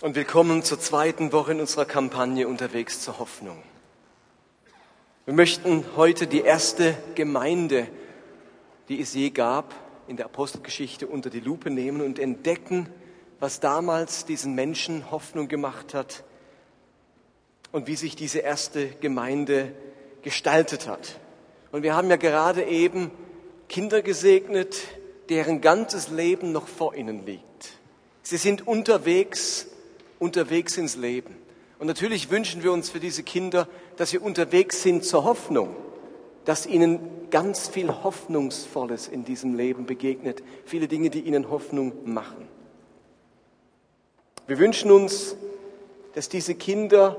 Und willkommen zur zweiten Woche in unserer Kampagne Unterwegs zur Hoffnung. Wir möchten heute die erste Gemeinde, die es je gab, in der Apostelgeschichte unter die Lupe nehmen und entdecken, was damals diesen Menschen Hoffnung gemacht hat und wie sich diese erste Gemeinde gestaltet hat. Und wir haben ja gerade eben Kinder gesegnet, deren ganzes Leben noch vor ihnen liegt. Sie sind unterwegs, unterwegs ins Leben. Und natürlich wünschen wir uns für diese Kinder, dass sie unterwegs sind zur Hoffnung, dass ihnen ganz viel Hoffnungsvolles in diesem Leben begegnet, viele Dinge, die ihnen Hoffnung machen. Wir wünschen uns, dass diese Kinder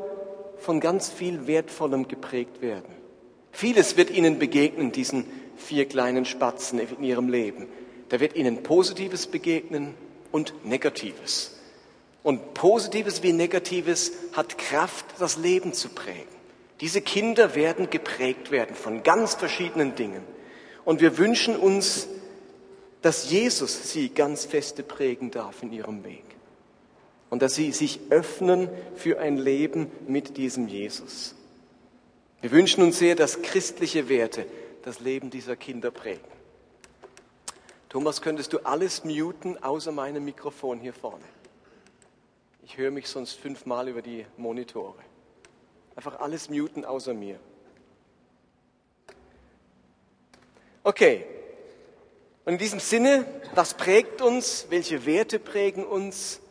von ganz viel Wertvollem geprägt werden. Vieles wird ihnen begegnen, diesen vier kleinen Spatzen in ihrem Leben. Da wird ihnen Positives begegnen und Negatives. Und Positives wie Negatives hat Kraft, das Leben zu prägen. Diese Kinder werden geprägt werden von ganz verschiedenen Dingen. Und wir wünschen uns, dass Jesus sie ganz feste prägen darf in ihrem Weg. Und dass sie sich öffnen für ein Leben mit diesem Jesus. Wir wünschen uns sehr, dass christliche Werte das Leben dieser Kinder prägen. Thomas, könntest du alles muten außer meinem Mikrofon hier vorne? Ich höre mich sonst fünfmal über die Monitore. Einfach alles muten außer mir. Okay. Und in diesem Sinne, was prägt uns? Welche Werte prägen uns?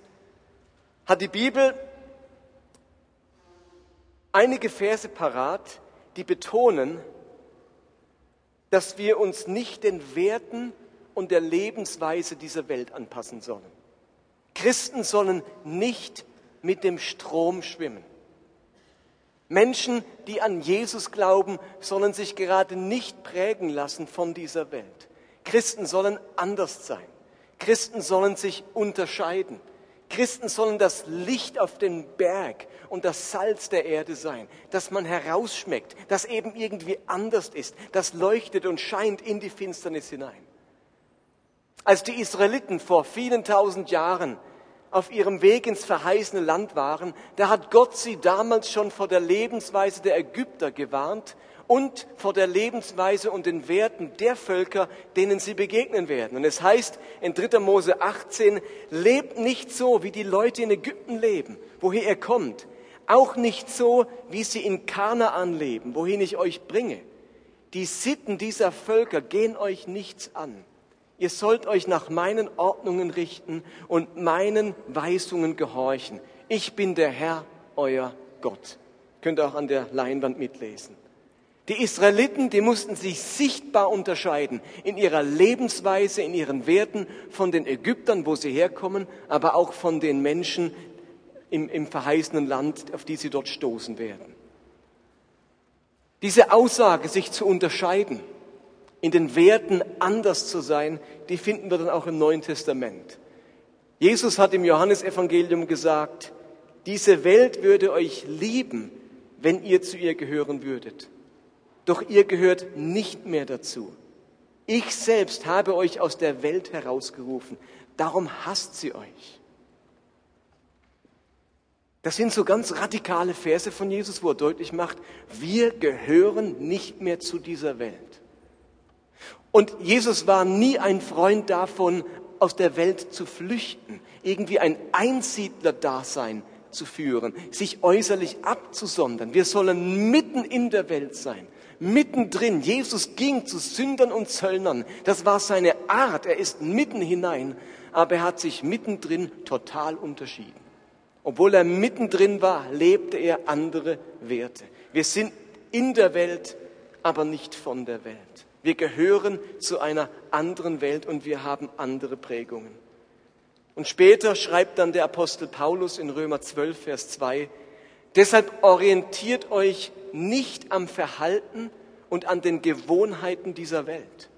Hat die Bibel einige Verse parat, die betonen, dass wir uns nicht den Werten und der Lebensweise dieser Welt anpassen sollen. Christen sollen nicht mit dem Strom schwimmen. Menschen, die an Jesus glauben, sollen sich gerade nicht prägen lassen von dieser Welt. Christen sollen anders sein. Christen sollen sich unterscheiden. Christen sollen das Licht auf den Berg und das Salz der Erde sein, dass man herausschmeckt, das eben irgendwie anders ist, das leuchtet und scheint in die Finsternis hinein. Als die Israeliten vor vielen tausend Jahren auf ihrem Weg ins verheißene Land waren, da hat Gott sie damals schon vor der Lebensweise der Ägypter gewarnt und vor der Lebensweise und den Werten der Völker, denen sie begegnen werden. Und es heißt in 3. Mose 18, lebt nicht so, wie die Leute in Ägypten leben, woher ihr kommt. Auch nicht so, wie sie in Kanaan leben, wohin ich euch bringe. Die Sitten dieser Völker gehen euch nichts an. Ihr sollt euch nach meinen Ordnungen richten und meinen Weisungen gehorchen. Ich bin der Herr, euer Gott. Könnt ihr auch an der Leinwand mitlesen. Die Israeliten, die mussten sich sichtbar unterscheiden in ihrer Lebensweise, in ihren Werten von den Ägyptern, wo sie herkommen, aber auch von den Menschen im, im verheißenen Land, auf die sie dort stoßen werden. Diese Aussage, sich zu unterscheiden, in den Werten anders zu sein, die finden wir dann auch im Neuen Testament. Jesus hat im Johannesevangelium gesagt, diese Welt würde euch lieben, wenn ihr zu ihr gehören würdet doch ihr gehört nicht mehr dazu. Ich selbst habe euch aus der Welt herausgerufen, darum hasst sie euch. Das sind so ganz radikale Verse von Jesus, wo er deutlich macht, wir gehören nicht mehr zu dieser Welt. Und Jesus war nie ein Freund davon, aus der Welt zu flüchten, irgendwie ein Einsiedler-Dasein zu führen, sich äußerlich abzusondern. Wir sollen mitten in der Welt sein mittendrin. Jesus ging zu Sündern und Zöllnern. Das war seine Art. Er ist mitten hinein. Aber er hat sich mittendrin total unterschieden. Obwohl er mittendrin war, lebte er andere Werte. Wir sind in der Welt, aber nicht von der Welt. Wir gehören zu einer anderen Welt und wir haben andere Prägungen. Und später schreibt dann der Apostel Paulus in Römer 12, Vers 2, Deshalb orientiert euch nicht am Verhalten und an den Gewohnheiten dieser Welt,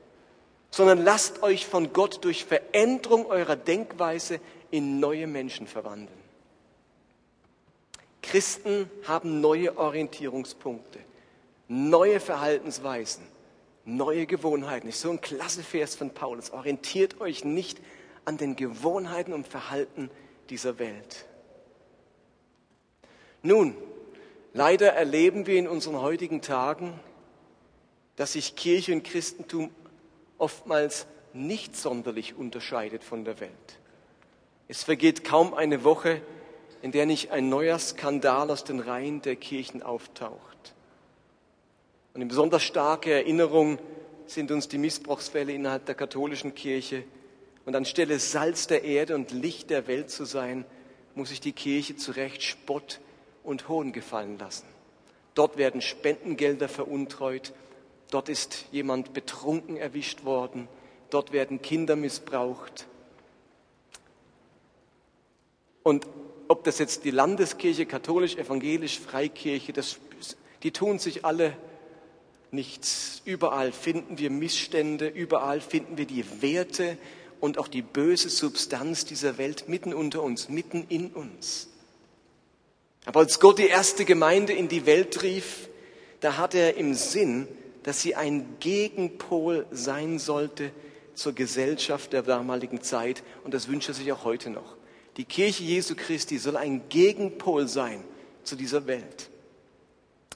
sondern lasst euch von Gott durch Veränderung eurer Denkweise in neue Menschen verwandeln. Christen haben neue Orientierungspunkte, neue Verhaltensweisen, neue Gewohnheiten. Ist so ein klasse Vers von Paulus. Orientiert euch nicht an den Gewohnheiten und Verhalten dieser Welt. Nun, leider erleben wir in unseren heutigen Tagen, dass sich Kirche und Christentum oftmals nicht sonderlich unterscheidet von der Welt. Es vergeht kaum eine Woche, in der nicht ein neuer Skandal aus den Reihen der Kirchen auftaucht. Und in besonders starke Erinnerung sind uns die Missbrauchsfälle innerhalb der katholischen Kirche. Und anstelle Salz der Erde und Licht der Welt zu sein, muss sich die Kirche zu Recht Spott und Hohn gefallen lassen. Dort werden Spendengelder veruntreut, dort ist jemand betrunken erwischt worden, dort werden Kinder missbraucht. Und ob das jetzt die Landeskirche, katholisch, evangelisch, Freikirche, das, die tun sich alle nichts. Überall finden wir Missstände, überall finden wir die Werte und auch die böse Substanz dieser Welt mitten unter uns, mitten in uns. Aber als Gott die erste Gemeinde in die Welt rief, da hat er im Sinn, dass sie ein Gegenpol sein sollte zur Gesellschaft der damaligen Zeit und das wünscht er sich auch heute noch. Die Kirche Jesu Christi soll ein Gegenpol sein zu dieser Welt.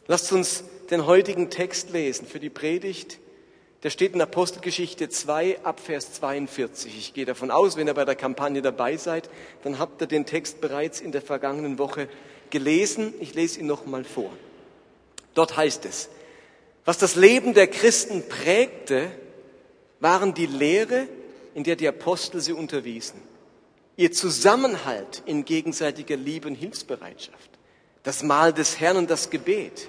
Lasst uns den heutigen Text lesen für die Predigt. Der steht in Apostelgeschichte 2 ab Vers 42. Ich gehe davon aus, wenn ihr bei der Kampagne dabei seid, dann habt ihr den Text bereits in der vergangenen Woche gelesen. Ich lese ihn nochmal vor. Dort heißt es, was das Leben der Christen prägte, waren die Lehre, in der die Apostel sie unterwiesen, ihr Zusammenhalt in gegenseitiger Liebe und Hilfsbereitschaft, das Mahl des Herrn und das Gebet.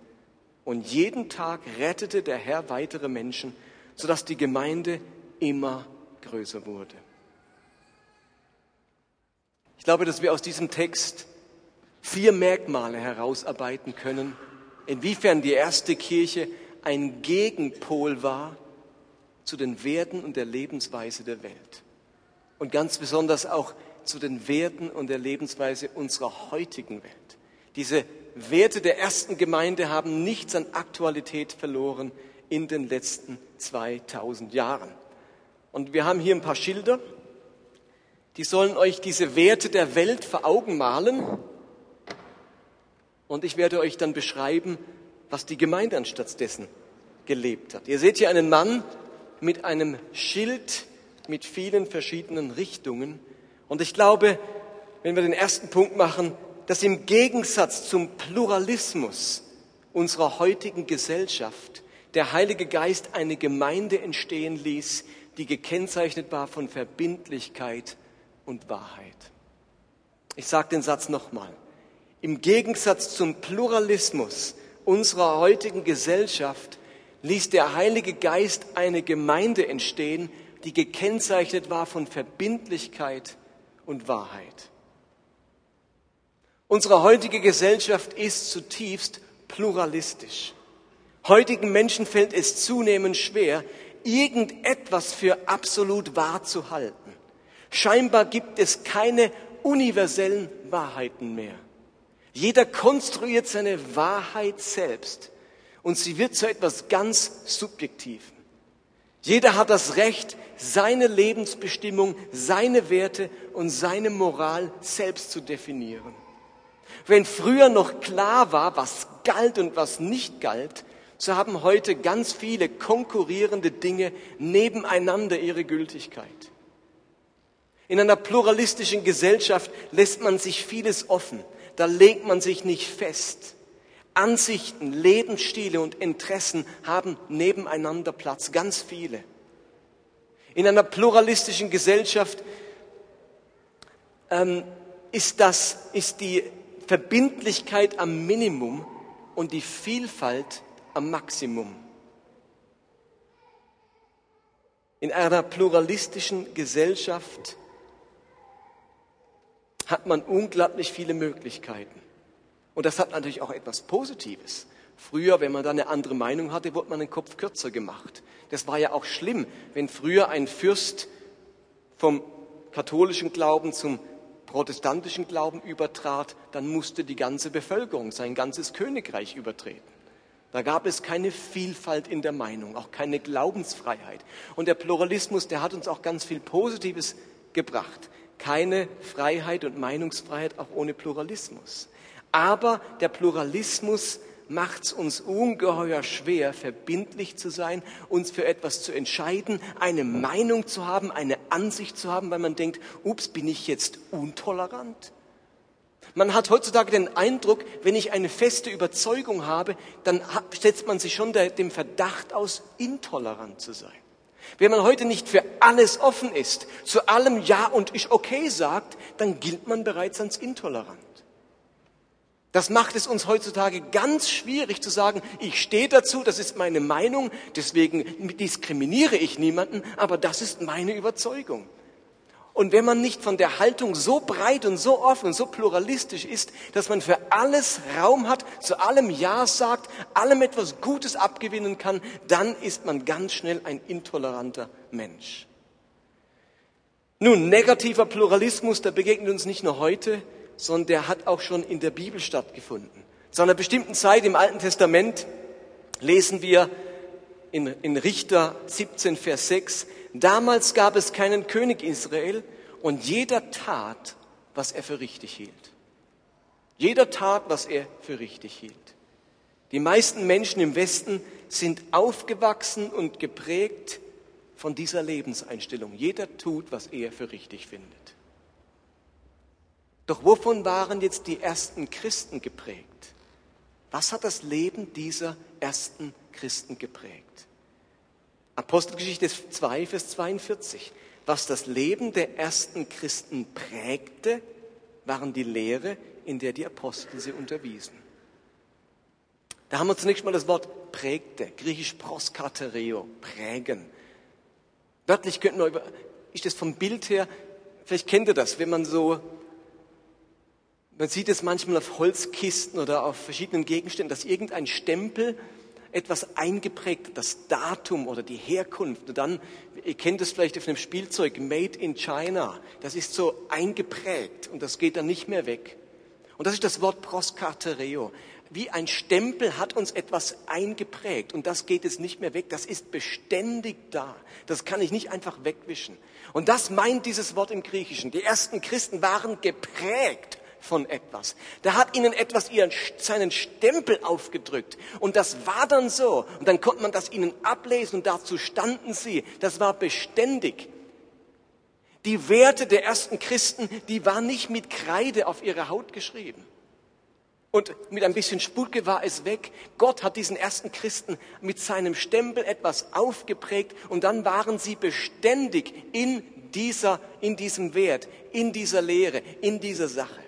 Und jeden Tag rettete der Herr weitere Menschen, sodass die Gemeinde immer größer wurde. Ich glaube, dass wir aus diesem Text vier Merkmale herausarbeiten können, inwiefern die erste Kirche ein Gegenpol war zu den Werten und der Lebensweise der Welt. Und ganz besonders auch zu den Werten und der Lebensweise unserer heutigen Welt. Diese Werte der ersten Gemeinde haben nichts an Aktualität verloren in den letzten 2000 Jahren. Und wir haben hier ein paar Schilder, die sollen euch diese Werte der Welt vor Augen malen. Und ich werde euch dann beschreiben, was die Gemeinde anstatt dessen gelebt hat. Ihr seht hier einen Mann mit einem Schild mit vielen verschiedenen Richtungen. Und ich glaube, wenn wir den ersten Punkt machen, dass im Gegensatz zum Pluralismus unserer heutigen Gesellschaft der Heilige Geist eine Gemeinde entstehen ließ, die gekennzeichnet war von Verbindlichkeit und Wahrheit. Ich sage den Satz nochmal. Im Gegensatz zum Pluralismus unserer heutigen Gesellschaft ließ der Heilige Geist eine Gemeinde entstehen, die gekennzeichnet war von Verbindlichkeit und Wahrheit. Unsere heutige Gesellschaft ist zutiefst pluralistisch. Heutigen Menschen fällt es zunehmend schwer, irgendetwas für absolut wahr zu halten. Scheinbar gibt es keine universellen Wahrheiten mehr. Jeder konstruiert seine Wahrheit selbst und sie wird zu etwas ganz Subjektiven. Jeder hat das Recht, seine Lebensbestimmung, seine Werte und seine Moral selbst zu definieren. Wenn früher noch klar war, was galt und was nicht galt, so haben heute ganz viele konkurrierende Dinge nebeneinander ihre Gültigkeit. In einer pluralistischen Gesellschaft lässt man sich vieles offen, da legt man sich nicht fest. Ansichten, Lebensstile und Interessen haben nebeneinander Platz, ganz viele. In einer pluralistischen Gesellschaft ähm, ist, das, ist die Verbindlichkeit am Minimum und die Vielfalt am Maximum. In einer pluralistischen Gesellschaft hat man unglaublich viele Möglichkeiten. Und das hat natürlich auch etwas Positives. Früher, wenn man da eine andere Meinung hatte, wurde man den Kopf kürzer gemacht. Das war ja auch schlimm, wenn früher ein Fürst vom katholischen Glauben zum protestantischen Glauben übertrat, dann musste die ganze Bevölkerung, sein ganzes Königreich übertreten. Da gab es keine Vielfalt in der Meinung, auch keine Glaubensfreiheit. Und der Pluralismus, der hat uns auch ganz viel Positives gebracht. Keine Freiheit und Meinungsfreiheit auch ohne Pluralismus. Aber der Pluralismus macht es uns ungeheuer schwer, verbindlich zu sein, uns für etwas zu entscheiden, eine Meinung zu haben, eine Ansicht zu haben, weil man denkt, ups, bin ich jetzt untolerant? Man hat heutzutage den Eindruck, wenn ich eine feste Überzeugung habe, dann setzt man sich schon dem Verdacht aus, intolerant zu sein. Wenn man heute nicht für alles offen ist, zu allem Ja und ich okay sagt, dann gilt man bereits als intolerant. Das macht es uns heutzutage ganz schwierig zu sagen, ich stehe dazu, das ist meine Meinung, deswegen diskriminiere ich niemanden, aber das ist meine Überzeugung. Und wenn man nicht von der Haltung so breit und so offen und so pluralistisch ist, dass man für alles Raum hat, zu allem Ja sagt, allem etwas Gutes abgewinnen kann, dann ist man ganz schnell ein intoleranter Mensch. Nun, negativer Pluralismus, der begegnet uns nicht nur heute, sondern der hat auch schon in der Bibel stattgefunden. Zu einer bestimmten Zeit im Alten Testament lesen wir in, in Richter 17, Vers 6, damals gab es keinen König Israel und jeder tat, was er für richtig hielt. Jeder tat, was er für richtig hielt. Die meisten Menschen im Westen sind aufgewachsen und geprägt von dieser Lebenseinstellung. Jeder tut, was er für richtig findet. Doch wovon waren jetzt die ersten Christen geprägt? Was hat das Leben dieser ersten Christen geprägt? Apostelgeschichte 2, Vers 42. Was das Leben der ersten Christen prägte, waren die Lehre, in der die Apostel sie unterwiesen. Da haben wir zunächst mal das Wort prägte, griechisch proskatereo, prägen. Wörtlich könnten wir über, ist das vom Bild her, vielleicht kennt ihr das, wenn man so man sieht es manchmal auf Holzkisten oder auf verschiedenen Gegenständen, dass irgendein Stempel etwas eingeprägt, das Datum oder die Herkunft. Und dann, ihr kennt es vielleicht auf einem Spielzeug, Made in China. Das ist so eingeprägt und das geht dann nicht mehr weg. Und das ist das Wort proskartereo. Wie ein Stempel hat uns etwas eingeprägt und das geht jetzt nicht mehr weg. Das ist beständig da. Das kann ich nicht einfach wegwischen. Und das meint dieses Wort im Griechischen. Die ersten Christen waren geprägt von etwas. Da hat ihnen etwas ihren, seinen Stempel aufgedrückt. Und das war dann so. Und dann konnte man das ihnen ablesen und dazu standen sie. Das war beständig. Die Werte der ersten Christen, die waren nicht mit Kreide auf ihre Haut geschrieben. Und mit ein bisschen Sputke war es weg. Gott hat diesen ersten Christen mit seinem Stempel etwas aufgeprägt und dann waren sie beständig in dieser, in diesem Wert, in dieser Lehre, in dieser Sache.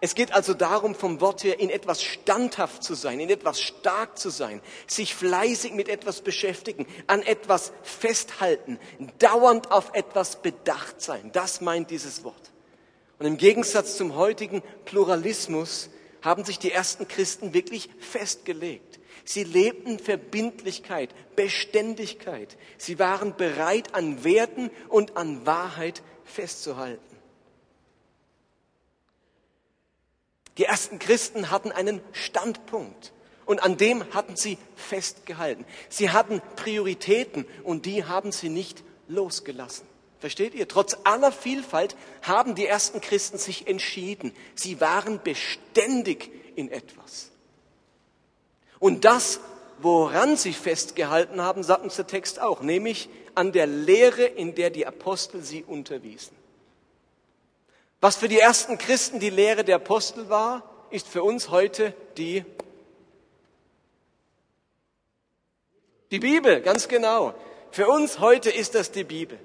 Es geht also darum, vom Wort her in etwas standhaft zu sein, in etwas stark zu sein, sich fleißig mit etwas beschäftigen, an etwas festhalten, dauernd auf etwas bedacht sein. Das meint dieses Wort. Und im Gegensatz zum heutigen Pluralismus haben sich die ersten Christen wirklich festgelegt. Sie lebten Verbindlichkeit, Beständigkeit. Sie waren bereit, an Werten und an Wahrheit festzuhalten. Die ersten Christen hatten einen Standpunkt und an dem hatten sie festgehalten. Sie hatten Prioritäten und die haben sie nicht losgelassen. Versteht ihr? Trotz aller Vielfalt haben die ersten Christen sich entschieden. Sie waren beständig in etwas. Und das, woran sie festgehalten haben, sagt uns der Text auch, nämlich an der Lehre, in der die Apostel sie unterwiesen. Was für die ersten Christen die Lehre der Apostel war, ist für uns heute die, die Bibel, ganz genau. Für uns heute ist das die Bibel.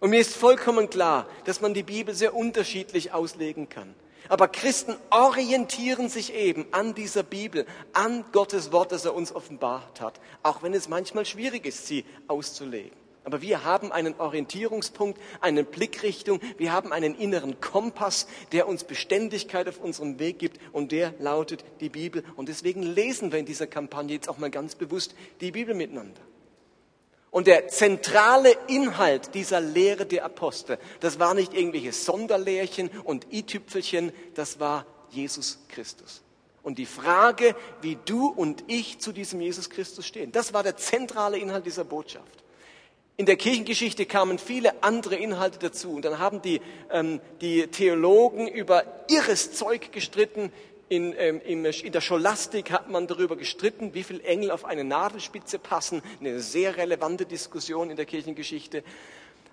Und mir ist vollkommen klar, dass man die Bibel sehr unterschiedlich auslegen kann. Aber Christen orientieren sich eben an dieser Bibel, an Gottes Wort, das er uns offenbart hat, auch wenn es manchmal schwierig ist, sie auszulegen. Aber wir haben einen Orientierungspunkt, eine Blickrichtung, wir haben einen inneren Kompass, der uns Beständigkeit auf unserem Weg gibt und der lautet die Bibel. Und deswegen lesen wir in dieser Kampagne jetzt auch mal ganz bewusst die Bibel miteinander. Und der zentrale Inhalt dieser Lehre der Apostel, das war nicht irgendwelche Sonderlehrchen und i-Tüpfelchen, das war Jesus Christus. Und die Frage, wie du und ich zu diesem Jesus Christus stehen, das war der zentrale Inhalt dieser Botschaft. In der Kirchengeschichte kamen viele andere Inhalte dazu. Und dann haben die, ähm, die Theologen über irres Zeug gestritten, in, ähm, in, der Scholastik hat man darüber gestritten, wie viele Engel auf eine Nadelspitze passen. Eine sehr relevante Diskussion in der Kirchengeschichte.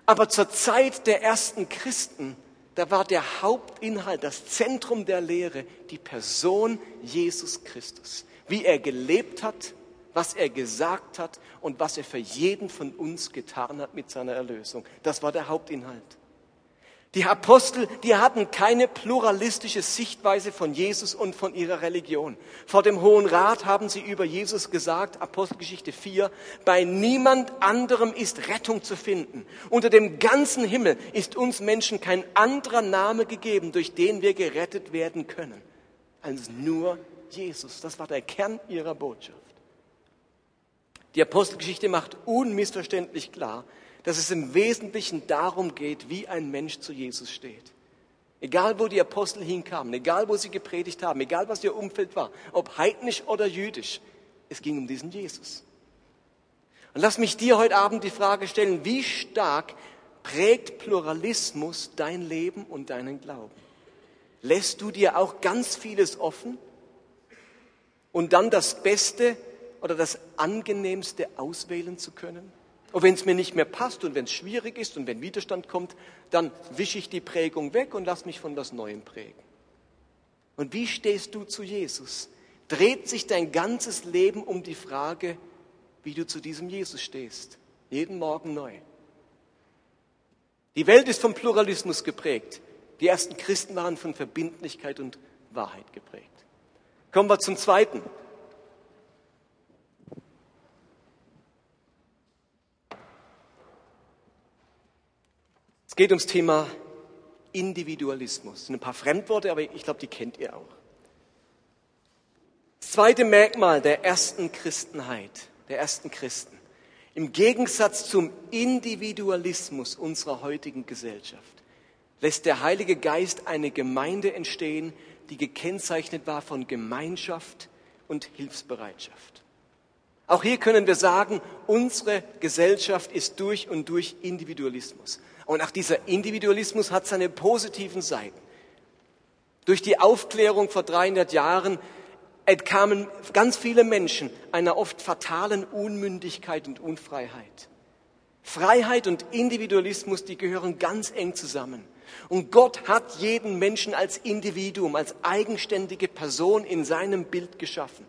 Aber zur Zeit der ersten Christen, da war der Hauptinhalt, das Zentrum der Lehre, die Person Jesus Christus. Wie er gelebt hat, was er gesagt hat und was er für jeden von uns getan hat mit seiner Erlösung. Das war der Hauptinhalt. Die Apostel, die hatten keine pluralistische Sichtweise von Jesus und von ihrer Religion. Vor dem Hohen Rat haben sie über Jesus gesagt, Apostelgeschichte 4, bei niemand anderem ist Rettung zu finden. Unter dem ganzen Himmel ist uns Menschen kein anderer Name gegeben, durch den wir gerettet werden können, als nur Jesus. Das war der Kern ihrer Botschaft. Die Apostelgeschichte macht unmissverständlich klar, dass es im Wesentlichen darum geht, wie ein Mensch zu Jesus steht. Egal, wo die Apostel hinkamen, egal, wo sie gepredigt haben, egal, was ihr Umfeld war, ob heidnisch oder jüdisch, es ging um diesen Jesus. Und lass mich dir heute Abend die Frage stellen, wie stark prägt Pluralismus dein Leben und deinen Glauben? Lässt du dir auch ganz vieles offen und dann das Beste oder das Angenehmste auswählen zu können? Und wenn es mir nicht mehr passt und wenn es schwierig ist und wenn Widerstand kommt, dann wische ich die Prägung weg und lass mich von was Neuem prägen. Und wie stehst du zu Jesus? Dreht sich dein ganzes Leben um die Frage, wie du zu diesem Jesus stehst? Jeden Morgen neu. Die Welt ist vom Pluralismus geprägt. Die ersten Christen waren von Verbindlichkeit und Wahrheit geprägt. Kommen wir zum zweiten. Es geht ums Thema Individualismus. Das sind ein paar Fremdworte, aber ich glaube, die kennt ihr auch. Das zweite Merkmal der ersten Christenheit, der ersten Christen. Im Gegensatz zum Individualismus unserer heutigen Gesellschaft lässt der Heilige Geist eine Gemeinde entstehen, die gekennzeichnet war von Gemeinschaft und Hilfsbereitschaft. Auch hier können wir sagen, unsere Gesellschaft ist durch und durch Individualismus. Und auch dieser Individualismus hat seine positiven Seiten. Durch die Aufklärung vor 300 Jahren entkamen ganz viele Menschen einer oft fatalen Unmündigkeit und Unfreiheit. Freiheit und Individualismus, die gehören ganz eng zusammen. Und Gott hat jeden Menschen als Individuum, als eigenständige Person in seinem Bild geschaffen.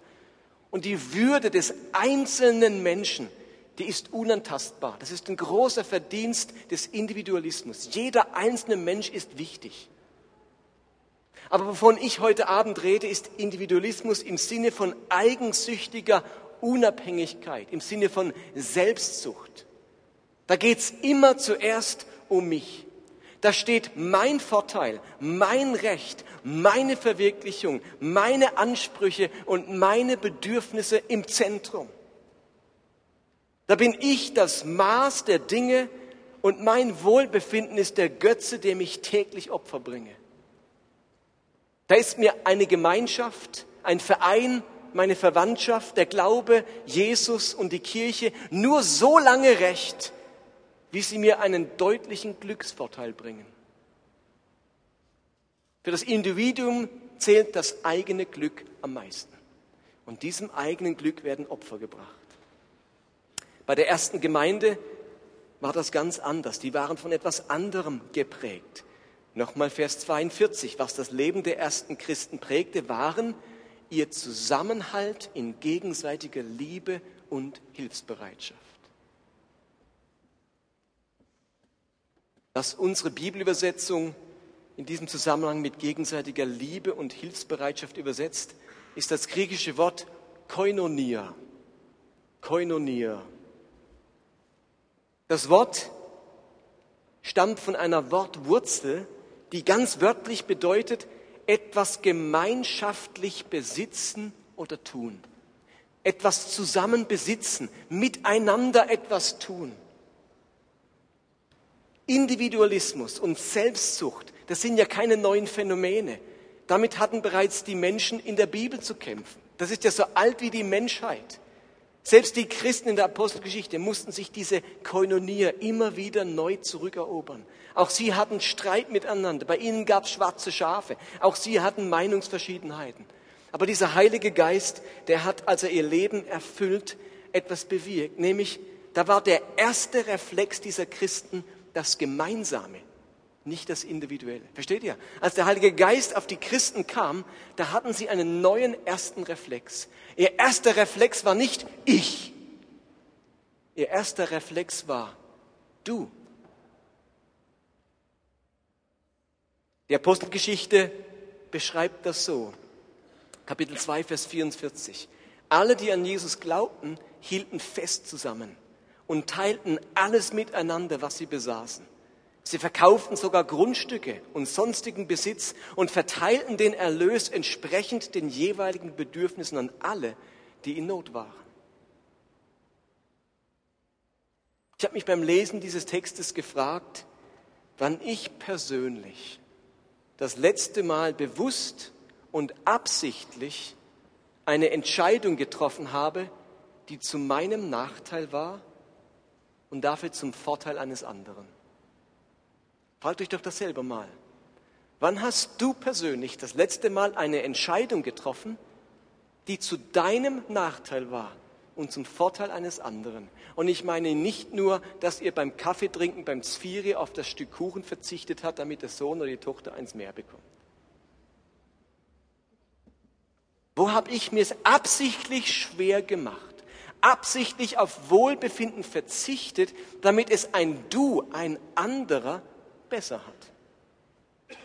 Und die Würde des einzelnen Menschen die ist unantastbar. Das ist ein großer Verdienst des Individualismus. Jeder einzelne Mensch ist wichtig. Aber wovon ich heute Abend rede, ist Individualismus im Sinne von eigensüchtiger Unabhängigkeit, im Sinne von Selbstsucht. Da geht es immer zuerst um mich. Da steht mein Vorteil, mein Recht, meine Verwirklichung, meine Ansprüche und meine Bedürfnisse im Zentrum. Da bin ich das Maß der Dinge und mein Wohlbefinden ist der Götze, dem ich täglich Opfer bringe. Da ist mir eine Gemeinschaft, ein Verein, meine Verwandtschaft, der Glaube, Jesus und die Kirche nur so lange recht, wie sie mir einen deutlichen Glücksvorteil bringen. Für das Individuum zählt das eigene Glück am meisten. Und diesem eigenen Glück werden Opfer gebracht. Bei der ersten Gemeinde war das ganz anders. Die waren von etwas anderem geprägt. Nochmal Vers 42, was das Leben der ersten Christen prägte, waren ihr Zusammenhalt in gegenseitiger Liebe und Hilfsbereitschaft. Was unsere Bibelübersetzung in diesem Zusammenhang mit gegenseitiger Liebe und Hilfsbereitschaft übersetzt, ist das griechische Wort koinonia. Koinonia. Das Wort stammt von einer Wortwurzel, die ganz wörtlich bedeutet, etwas gemeinschaftlich besitzen oder tun. Etwas zusammen besitzen, miteinander etwas tun. Individualismus und Selbstsucht, das sind ja keine neuen Phänomene. Damit hatten bereits die Menschen in der Bibel zu kämpfen. Das ist ja so alt wie die Menschheit. Selbst die Christen in der Apostelgeschichte mussten sich diese Koinonia immer wieder neu zurückerobern. Auch sie hatten Streit miteinander. Bei ihnen gab es schwarze Schafe. Auch sie hatten Meinungsverschiedenheiten. Aber dieser Heilige Geist, der hat, als er ihr Leben erfüllt, etwas bewirkt. Nämlich, da war der erste Reflex dieser Christen das Gemeinsame, nicht das Individuelle. Versteht ihr? Als der Heilige Geist auf die Christen kam, da hatten sie einen neuen ersten Reflex. Ihr erster Reflex war nicht ich. Ihr erster Reflex war du. Die Apostelgeschichte beschreibt das so. Kapitel 2, Vers 44. Alle, die an Jesus glaubten, hielten fest zusammen und teilten alles miteinander, was sie besaßen. Sie verkauften sogar Grundstücke und sonstigen Besitz und verteilten den Erlös entsprechend den jeweiligen Bedürfnissen an alle, die in Not waren. Ich habe mich beim Lesen dieses Textes gefragt, wann ich persönlich das letzte Mal bewusst und absichtlich eine Entscheidung getroffen habe, die zu meinem Nachteil war und dafür zum Vorteil eines anderen. Fragt euch doch das selber mal. Wann hast du persönlich das letzte Mal eine Entscheidung getroffen, die zu deinem Nachteil war und zum Vorteil eines anderen? Und ich meine nicht nur, dass ihr beim Kaffeetrinken, beim Zfiri auf das Stück Kuchen verzichtet habt, damit der Sohn oder die Tochter eins mehr bekommt. Wo habe ich mir es absichtlich schwer gemacht? Absichtlich auf Wohlbefinden verzichtet, damit es ein Du, ein anderer besser hat.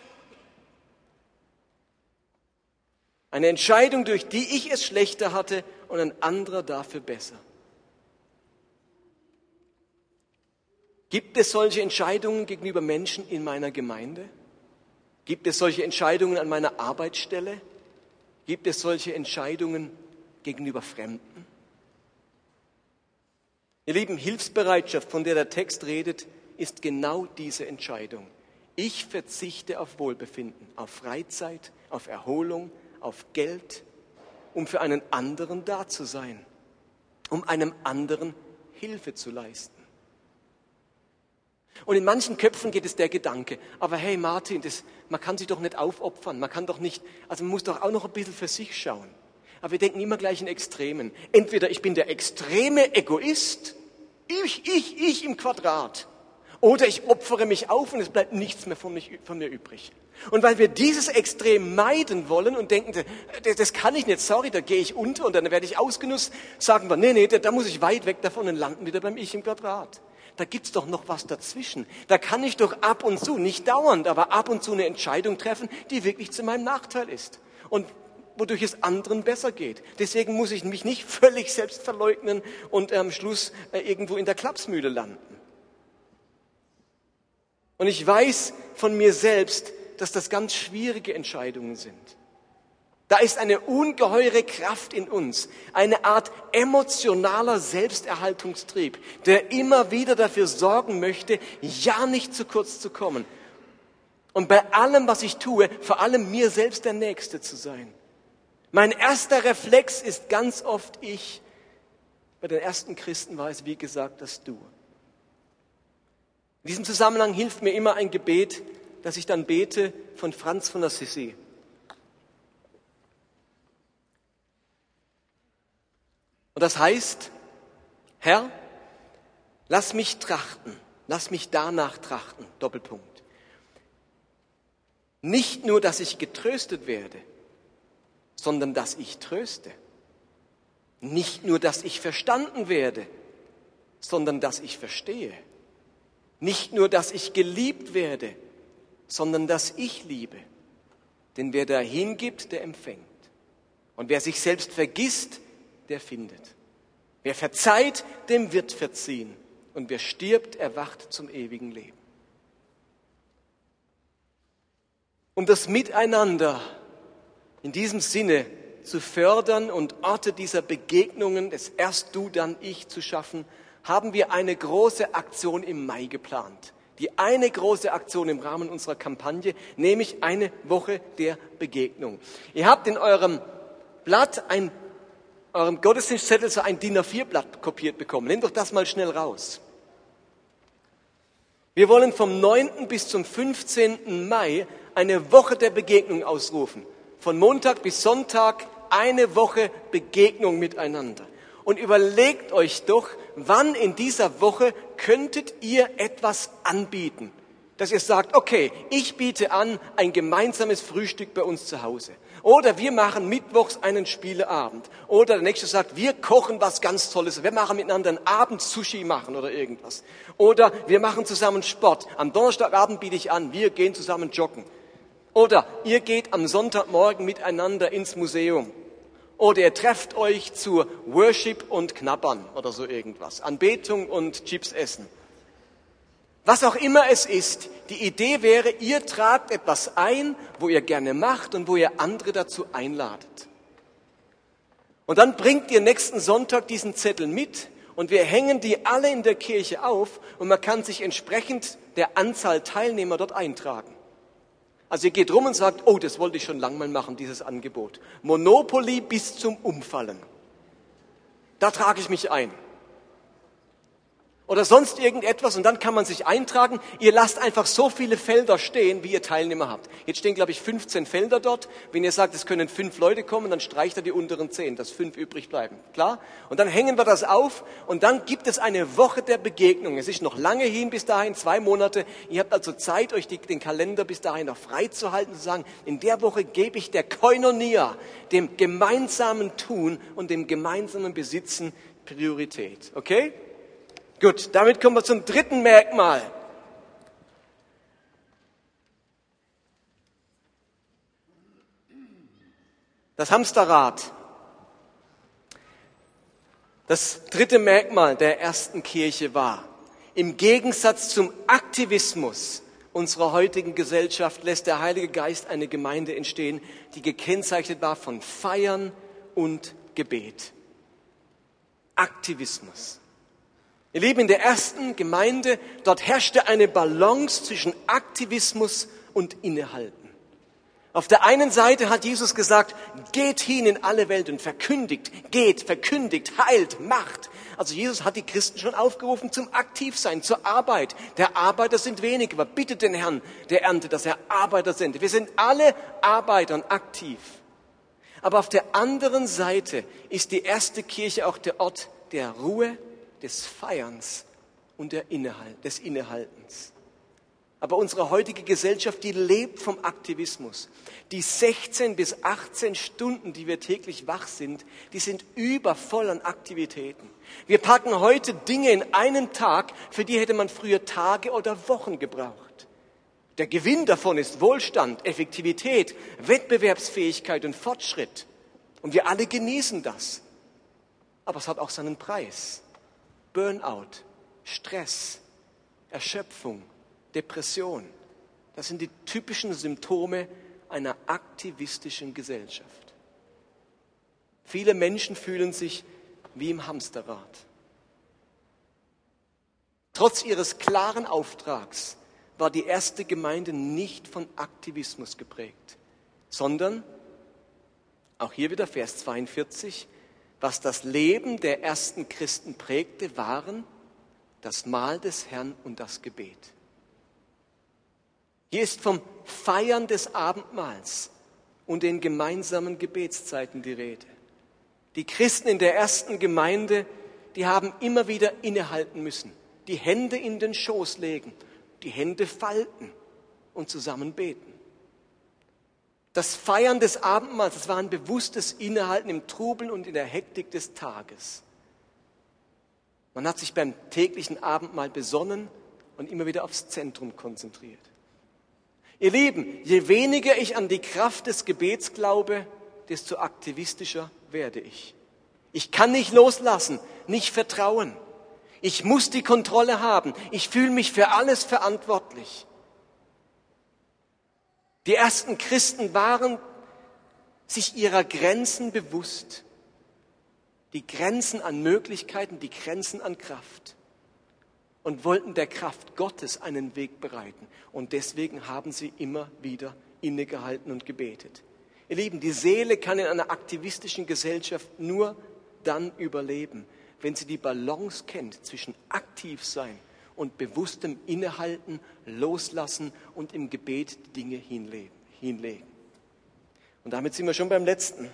Eine Entscheidung, durch die ich es schlechter hatte und ein anderer dafür besser. Gibt es solche Entscheidungen gegenüber Menschen in meiner Gemeinde? Gibt es solche Entscheidungen an meiner Arbeitsstelle? Gibt es solche Entscheidungen gegenüber Fremden? Ihr Lieben, Hilfsbereitschaft, von der der Text redet, ist genau diese Entscheidung. Ich verzichte auf Wohlbefinden, auf Freizeit, auf Erholung, auf Geld, um für einen anderen da zu sein, um einem anderen Hilfe zu leisten. Und in manchen Köpfen geht es der Gedanke, aber hey Martin, das, man kann sich doch nicht aufopfern, man kann doch nicht, also man muss doch auch noch ein bisschen für sich schauen. Aber wir denken immer gleich in Extremen. Entweder ich bin der extreme Egoist ich, ich, ich im Quadrat. Oder ich opfere mich auf und es bleibt nichts mehr von, mich, von mir übrig. Und weil wir dieses Extrem meiden wollen und denken, das kann ich nicht, sorry, da gehe ich unter und dann werde ich ausgenutzt, sagen wir, nee, nee, da muss ich weit weg davon und landen wieder beim Ich im Quadrat. Da gibt's doch noch was dazwischen. Da kann ich doch ab und zu, nicht dauernd, aber ab und zu eine Entscheidung treffen, die wirklich zu meinem Nachteil ist. Und wodurch es anderen besser geht. Deswegen muss ich mich nicht völlig selbst verleugnen und am Schluss äh, irgendwo in der Klapsmühle landen. Und ich weiß von mir selbst, dass das ganz schwierige Entscheidungen sind. Da ist eine ungeheure Kraft in uns, eine Art emotionaler Selbsterhaltungstrieb, der immer wieder dafür sorgen möchte, ja nicht zu kurz zu kommen. Und bei allem, was ich tue, vor allem mir selbst der Nächste zu sein. Mein erster Reflex ist ganz oft ich. Bei den ersten Christen war es, wie gesagt, das Du. In diesem Zusammenhang hilft mir immer ein Gebet, das ich dann bete von Franz von Assisi. Und das heißt, Herr, lass mich trachten, lass mich danach trachten, Doppelpunkt. Nicht nur, dass ich getröstet werde, sondern dass ich tröste. Nicht nur, dass ich verstanden werde, sondern dass ich verstehe. Nicht nur, dass ich geliebt werde, sondern dass ich liebe. Denn wer dahin gibt, der empfängt. Und wer sich selbst vergisst, der findet. Wer verzeiht, dem wird verziehen. Und wer stirbt, erwacht zum ewigen Leben. Um das Miteinander in diesem Sinne zu fördern und Orte dieser Begegnungen, des erst du, dann ich zu schaffen, haben wir eine große Aktion im Mai geplant. Die eine große Aktion im Rahmen unserer Kampagne, nämlich eine Woche der Begegnung. Ihr habt in eurem Blatt ein, eurem Gottesdienstzettel so ein DIN A4-Blatt kopiert bekommen. Nehmt doch das mal schnell raus. Wir wollen vom 9. bis zum 15. Mai eine Woche der Begegnung ausrufen. Von Montag bis Sonntag eine Woche Begegnung miteinander. Und überlegt euch doch, wann in dieser Woche könntet ihr etwas anbieten, dass ihr sagt, okay, ich biete an ein gemeinsames Frühstück bei uns zu Hause. Oder wir machen mittwochs einen Spieleabend. Oder der nächste sagt, wir kochen was ganz Tolles. Wir machen miteinander einen Abend Sushi machen oder irgendwas. Oder wir machen zusammen Sport. Am Donnerstagabend biete ich an, wir gehen zusammen joggen. Oder ihr geht am Sonntagmorgen miteinander ins Museum. Oder ihr trefft euch zur Worship und Knabbern oder so irgendwas. Anbetung und Chips essen. Was auch immer es ist, die Idee wäre, ihr tragt etwas ein, wo ihr gerne macht und wo ihr andere dazu einladet. Und dann bringt ihr nächsten Sonntag diesen Zettel mit und wir hängen die alle in der Kirche auf und man kann sich entsprechend der Anzahl Teilnehmer dort eintragen. Also ihr geht rum und sagt, oh, das wollte ich schon lange mal machen, dieses Angebot. Monopoly bis zum Umfallen. Da trage ich mich ein oder sonst irgendetwas und dann kann man sich eintragen. Ihr lasst einfach so viele Felder stehen, wie ihr Teilnehmer habt. Jetzt stehen, glaube ich, 15 Felder dort. Wenn ihr sagt, es können fünf Leute kommen, dann streicht er die unteren zehn, dass fünf übrig bleiben. Klar? Und dann hängen wir das auf und dann gibt es eine Woche der Begegnung. Es ist noch lange hin bis dahin, zwei Monate. Ihr habt also Zeit, euch die, den Kalender bis dahin noch freizuhalten, zu sagen, in der Woche gebe ich der Koinonia, dem gemeinsamen Tun und dem gemeinsamen Besitzen Priorität. Okay? Gut, damit kommen wir zum dritten Merkmal. Das Hamsterrad. Das dritte Merkmal der ersten Kirche war, im Gegensatz zum Aktivismus unserer heutigen Gesellschaft lässt der Heilige Geist eine Gemeinde entstehen, die gekennzeichnet war von Feiern und Gebet. Aktivismus. Ihr Lieben, in der ersten Gemeinde, dort herrschte eine Balance zwischen Aktivismus und Innehalten. Auf der einen Seite hat Jesus gesagt, geht hin in alle Welt und verkündigt, geht, verkündigt, heilt, macht. Also Jesus hat die Christen schon aufgerufen zum Aktivsein, zur Arbeit. Der Arbeiter sind wenig, aber bittet den Herrn der Ernte, dass er Arbeiter sendet. Wir sind alle Arbeiter und aktiv. Aber auf der anderen Seite ist die erste Kirche auch der Ort der Ruhe, des Feierns und Innehalt, des Innehaltens. Aber unsere heutige Gesellschaft, die lebt vom Aktivismus. Die 16 bis 18 Stunden, die wir täglich wach sind, die sind übervoll an Aktivitäten. Wir packen heute Dinge in einen Tag, für die hätte man früher Tage oder Wochen gebraucht. Der Gewinn davon ist Wohlstand, Effektivität, Wettbewerbsfähigkeit und Fortschritt. Und wir alle genießen das. Aber es hat auch seinen Preis. Burnout, Stress, Erschöpfung, Depression. Das sind die typischen Symptome einer aktivistischen Gesellschaft. Viele Menschen fühlen sich wie im Hamsterrad. Trotz ihres klaren Auftrags war die erste Gemeinde nicht von Aktivismus geprägt, sondern, auch hier wieder Vers 42, was das Leben der ersten Christen prägte, waren das Mahl des Herrn und das Gebet. Hier ist vom Feiern des Abendmahls und den gemeinsamen Gebetszeiten die Rede. Die Christen in der ersten Gemeinde, die haben immer wieder innehalten müssen, die Hände in den Schoß legen, die Hände falten und zusammen beten. Das Feiern des Abendmahls, das war ein bewusstes Innehalten im Trubel und in der Hektik des Tages. Man hat sich beim täglichen Abendmahl besonnen und immer wieder aufs Zentrum konzentriert. Ihr Lieben, je weniger ich an die Kraft des Gebets glaube, desto aktivistischer werde ich. Ich kann nicht loslassen, nicht vertrauen. Ich muss die Kontrolle haben. Ich fühle mich für alles verantwortlich. Die ersten Christen waren sich ihrer Grenzen bewusst. Die Grenzen an Möglichkeiten, die Grenzen an Kraft. Und wollten der Kraft Gottes einen Weg bereiten. Und deswegen haben sie immer wieder innegehalten und gebetet. Ihr Lieben, die Seele kann in einer aktivistischen Gesellschaft nur dann überleben, wenn sie die Balance kennt zwischen aktiv sein und bewusstem Innehalten, Loslassen und im Gebet Dinge hinlegen. Und damit sind wir schon beim letzten.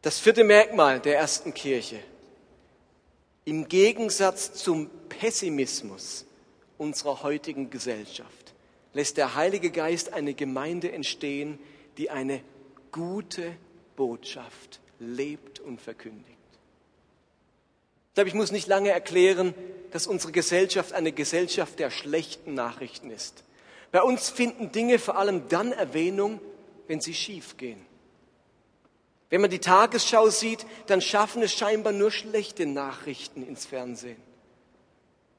Das vierte Merkmal der ersten Kirche. Im Gegensatz zum Pessimismus unserer heutigen Gesellschaft lässt der Heilige Geist eine Gemeinde entstehen, die eine gute Botschaft lebt und verkündigt. Ich glaube, ich muss nicht lange erklären, dass unsere Gesellschaft eine Gesellschaft der schlechten Nachrichten ist. Bei uns finden Dinge vor allem dann Erwähnung, wenn sie schief gehen. Wenn man die Tagesschau sieht, dann schaffen es scheinbar nur schlechte Nachrichten ins Fernsehen.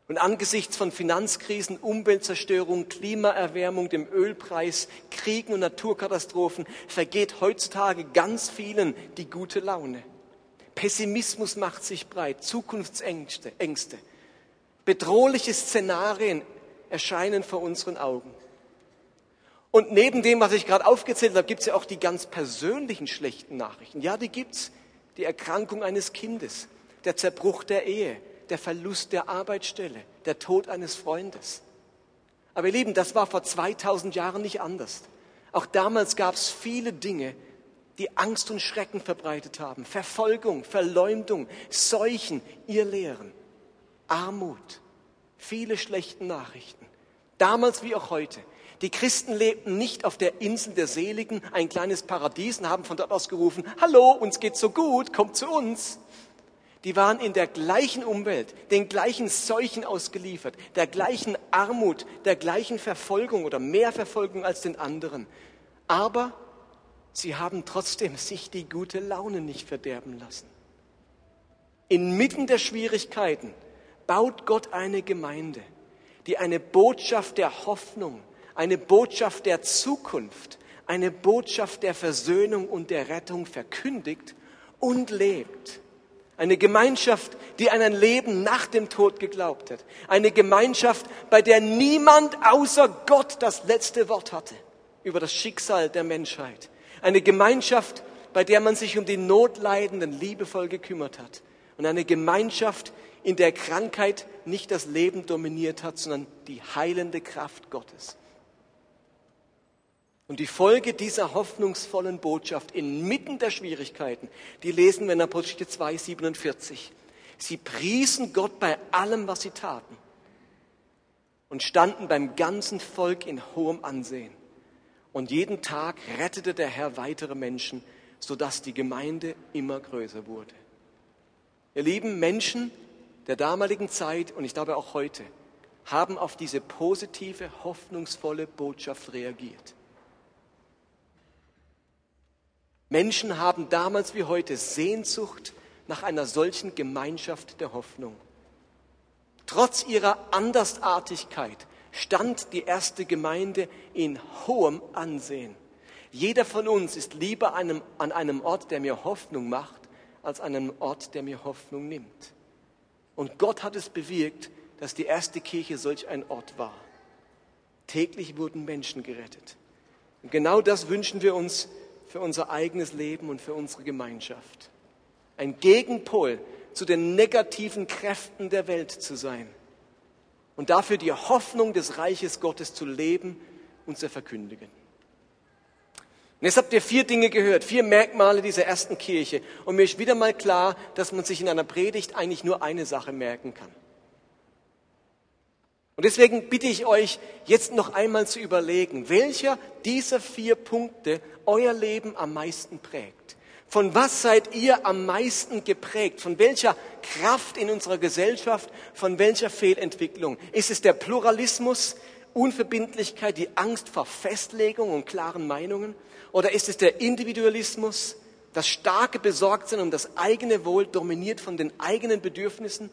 Und angesichts von Finanzkrisen, Umweltzerstörung, Klimaerwärmung, dem Ölpreis, Kriegen und Naturkatastrophen vergeht heutzutage ganz vielen die gute Laune. Pessimismus macht sich breit, Zukunftsängste, Ängste. Bedrohliche Szenarien erscheinen vor unseren Augen. Und neben dem, was ich gerade aufgezählt habe, gibt es ja auch die ganz persönlichen schlechten Nachrichten. Ja, die gibt's. Die Erkrankung eines Kindes, der Zerbruch der Ehe, der Verlust der Arbeitsstelle, der Tod eines Freundes. Aber ihr Lieben, das war vor 2000 Jahren nicht anders. Auch damals gab es viele Dinge, die Angst und Schrecken verbreitet haben. Verfolgung, Verleumdung, Seuchen, ihr Lehren, Armut, viele schlechte Nachrichten. Damals wie auch heute. Die Christen lebten nicht auf der Insel der Seligen, ein kleines Paradies, und haben von dort aus gerufen, hallo, uns geht's so gut, kommt zu uns die waren in der gleichen Umwelt, den gleichen Seuchen ausgeliefert, der gleichen Armut, der gleichen Verfolgung oder mehr Verfolgung als den anderen. Aber sie haben trotzdem sich die gute Laune nicht verderben lassen. Inmitten der Schwierigkeiten baut Gott eine Gemeinde, die eine Botschaft der Hoffnung, eine Botschaft der Zukunft, eine Botschaft der Versöhnung und der Rettung verkündigt und lebt. Eine Gemeinschaft, die an ein Leben nach dem Tod geglaubt hat. Eine Gemeinschaft, bei der niemand außer Gott das letzte Wort hatte über das Schicksal der Menschheit. Eine Gemeinschaft, bei der man sich um die Notleidenden liebevoll gekümmert hat. Und eine Gemeinschaft, in der Krankheit nicht das Leben dominiert hat, sondern die heilende Kraft Gottes. Und die Folge dieser hoffnungsvollen Botschaft inmitten der Schwierigkeiten, die lesen wir in Apostel 2, 47. Sie priesen Gott bei allem, was sie taten und standen beim ganzen Volk in hohem Ansehen. Und jeden Tag rettete der Herr weitere Menschen, sodass die Gemeinde immer größer wurde. Ihr lieben Menschen der damaligen Zeit und ich glaube auch heute haben auf diese positive, hoffnungsvolle Botschaft reagiert. Menschen haben damals wie heute Sehnsucht nach einer solchen Gemeinschaft der Hoffnung. Trotz ihrer Andersartigkeit stand die erste Gemeinde in hohem Ansehen. Jeder von uns ist lieber einem, an einem Ort, der mir Hoffnung macht, als an einem Ort, der mir Hoffnung nimmt. Und Gott hat es bewirkt, dass die erste Kirche solch ein Ort war. Täglich wurden Menschen gerettet. Und genau das wünschen wir uns für unser eigenes Leben und für unsere Gemeinschaft. Ein Gegenpol zu den negativen Kräften der Welt zu sein und dafür die Hoffnung des Reiches Gottes zu leben und zu verkündigen. Und jetzt habt ihr vier Dinge gehört, vier Merkmale dieser ersten Kirche. Und mir ist wieder mal klar, dass man sich in einer Predigt eigentlich nur eine Sache merken kann. Und deswegen bitte ich euch, jetzt noch einmal zu überlegen, welcher dieser vier Punkte euer Leben am meisten prägt. Von was seid ihr am meisten geprägt? Von welcher Kraft in unserer Gesellschaft? Von welcher Fehlentwicklung? Ist es der Pluralismus, Unverbindlichkeit, die Angst vor Festlegung und klaren Meinungen? Oder ist es der Individualismus, das starke Besorgtsein um das eigene Wohl, dominiert von den eigenen Bedürfnissen?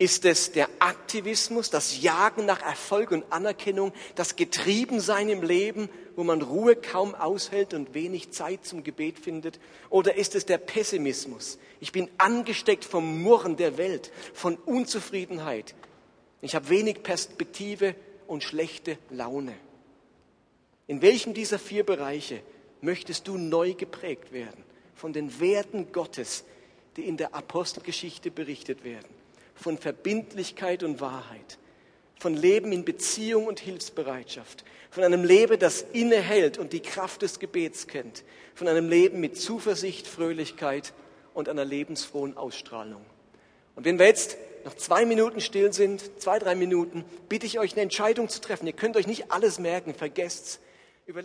Ist es der Aktivismus, das Jagen nach Erfolg und Anerkennung, das Getriebensein im Leben, wo man Ruhe kaum aushält und wenig Zeit zum Gebet findet? Oder ist es der Pessimismus? Ich bin angesteckt vom Murren der Welt, von Unzufriedenheit. Ich habe wenig Perspektive und schlechte Laune. In welchem dieser vier Bereiche möchtest du neu geprägt werden von den Werten Gottes, die in der Apostelgeschichte berichtet werden? Von Verbindlichkeit und Wahrheit, von Leben in Beziehung und Hilfsbereitschaft, von einem Leben, das innehält und die Kraft des Gebets kennt, von einem Leben mit Zuversicht, Fröhlichkeit und einer lebensfrohen Ausstrahlung. Und wenn wir jetzt noch zwei Minuten still sind, zwei, drei Minuten, bitte ich euch eine Entscheidung zu treffen. Ihr könnt euch nicht alles merken, vergesst's. Über